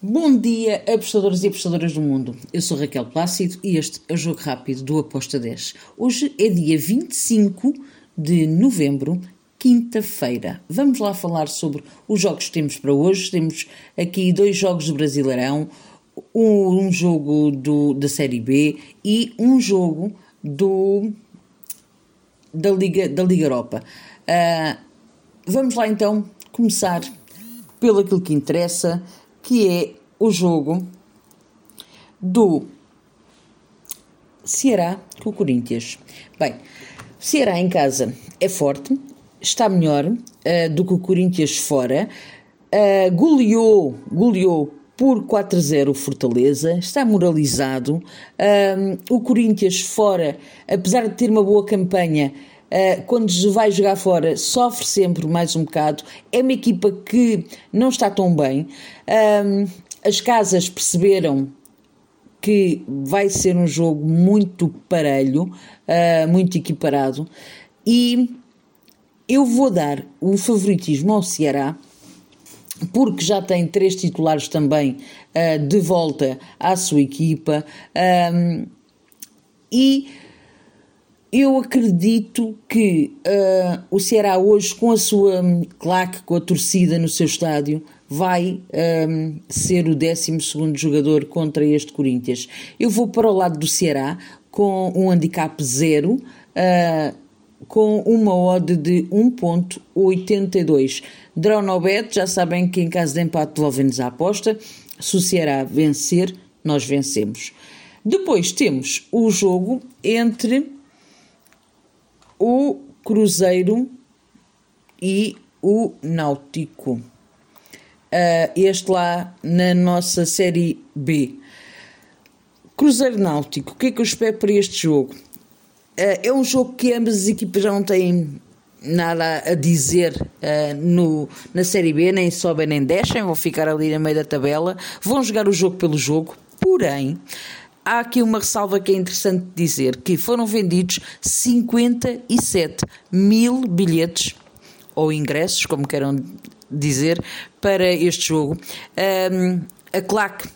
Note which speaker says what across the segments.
Speaker 1: Bom dia, apostadores e apostadoras do mundo. Eu sou Raquel Plácido e este é o Jogo Rápido do Aposta 10. Hoje é dia 25 de novembro, quinta-feira. Vamos lá falar sobre os jogos que temos para hoje. Temos aqui dois jogos do Brasileirão, um, jogo do, da Série B e um jogo do, da, Liga, da Liga Europa. Uh, vamos lá então começar pelo aquilo que interessa que é o jogo do Ceará com o Corinthians. Bem, Ceará em casa é forte, está melhor uh, do que o Corinthians fora, uh, goleou, goleou por 4-0 o Fortaleza, está moralizado. Uh, o Corinthians fora, apesar de ter uma boa campanha, quando vai jogar fora, sofre sempre mais um bocado. É uma equipa que não está tão bem. As casas perceberam que vai ser um jogo muito parelho, uh, muito equiparado, e eu vou dar o favoritismo ao Ceará, porque já tem três titulares também de volta à sua equipa, e eu acredito que uh, o Ceará hoje, com a sua claque, com a torcida no seu estádio, vai um, ah, ser o 12 jogador contra este Corinthians. Eu vou para o lado do Ceará com um handicap zero, uh, com uma odd de 1.82. Draw no já sabem que em caso de empate devolvem-nos a aposta. Se o Ceará vencer, nós vencemos. Depois temos o jogo entre o Cruzeiro e o Náutico. Uh, este lá na nossa Série B. Cruzeiro Náutico, o que é que eu espero para este jogo? Uh, é um jogo que ambas as equipas já não têm nada a dizer uh, no, na Série B, nem sobem nem descem, vão ficar ali no meio da tabela, vão jogar o jogo pelo jogo, porém há aqui uma ressalva que é interessante dizer, que foram vendidos 57 mil bilhetes, ou ingressos, como queiram dizer, para este jogo. Um, a claque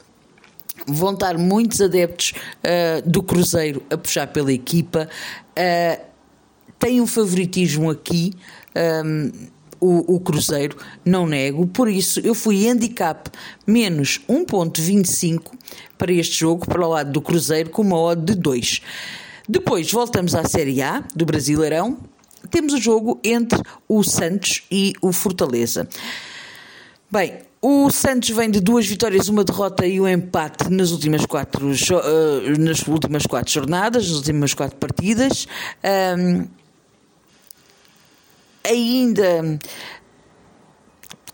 Speaker 1: vão estar muitos adeptos uh, do Cruzeiro a puxar pela equipa. Uh, tem um favoritismo aqui. Um, o, o, Cruzeiro, não nego, por isso eu fui handicap menos 1.25 para este jogo, para o lado do Cruzeiro, com uma odd de 2. Depois voltamos à Série A do Brasileirão, temos o jogo entre o Santos e o Fortaleza. Bem, o Santos vem de duas vitórias, uma derrota e um empate nas últimas quatro, uh, nas últimas quatro jornadas, nas últimas quatro partidas. Um, ainda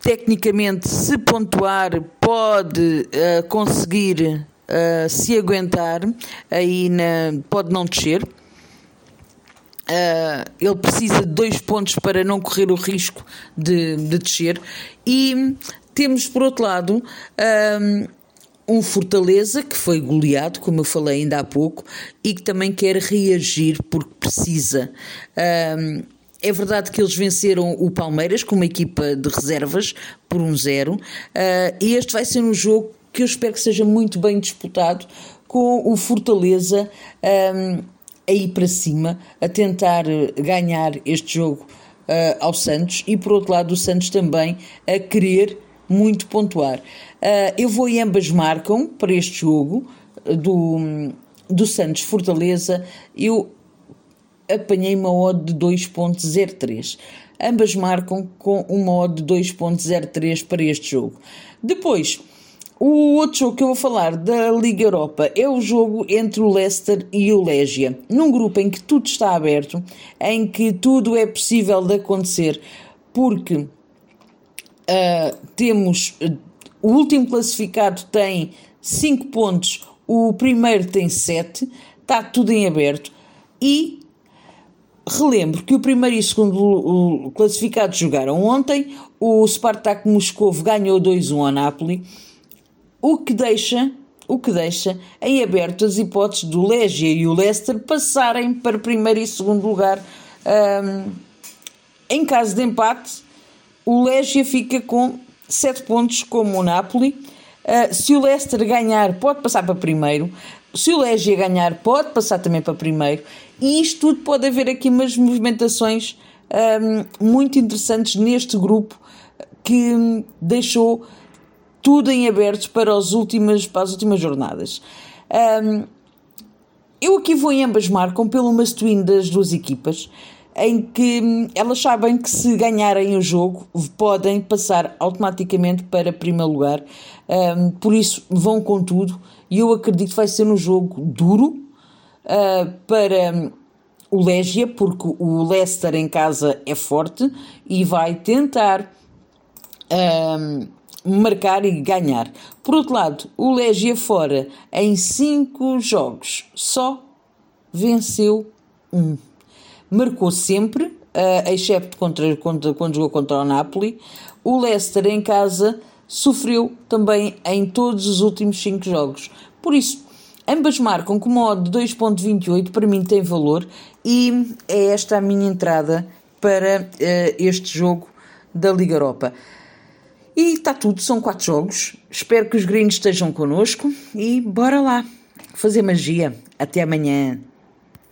Speaker 1: tecnicamente, se pontuar, pode uh, conseguir uh, se aguentar, aí na, pode não descer. Uh, ele precisa de dois pontos para não correr o risco de, de descer. E temos, por outro lado, um Fortaleza que foi goleado, como eu falei ainda há pouco, e que também quer reagir porque precisa. É verdade que eles venceram o Palmeiras com uma equipa de reservas por um zero. Uh, e este vai ser um jogo que eu espero que seja muito bem disputado com o Fortaleza um, aí para cima a tentar ganhar este jogo uh, ao Santos e por outro lado o Santos também a querer muito pontuar. Uh, eu vou e ambas marcam para este jogo do, do Santos Fortaleza. Eu apanhei uma odd de 2.03. Ambas marcam com uma odd de 2.03 para este jogo. Depois, o outro jogo que eu vou falar da Liga Europa é o jogo entre o Leicester e o Legia, num grupo em que tudo está aberto, em que tudo é possível de acontecer, porque uh, temos uh, o último classificado tem 5 pontos, o primeiro tem 7, está tudo em aberto e relembro que o primeiro e o segundo classificado jogaram ontem, o Spartak Moscou ganhou 2-1 ao Napoli o que deixa o que deixa em aberto as hipóteses do Legia e o Leicester passarem para primeiro e segundo lugar. Um, em caso de empate, o Legia fica com 7 pontos como o Napoli. Uh, se o Leicester ganhar, pode passar para primeiro. Se o Legia ganhar, pode passar também para primeiro. E isto tudo pode haver aqui umas movimentações um, muito interessantes neste grupo que deixou tudo em aberto para, as últimas, para as últimas jornadas. Um, eu aqui vou em ambas marcam pelo must-win das duas equipas, em que hum, elas sabem que se ganharem o jogo podem passar automaticamente para primeiro lugar, um, por isso vão com tudo e eu acredito que vai ser um jogo duro uh, para hum, o Légia, porque o Leicester em casa é forte e vai tentar um, marcar e ganhar. Por outro lado, o Légia fora, em 5 jogos, só venceu um. Marcou sempre, uh, excepto contra, contra, quando jogou contra o Napoli. O Leicester em casa sofreu também em todos os últimos 5 jogos. Por isso, ambas marcam com modo 2.28, para mim tem valor, e é esta a minha entrada para uh, este jogo da Liga Europa. E está tudo, são quatro jogos. Espero que os gringos estejam connosco e bora lá fazer magia. Até amanhã.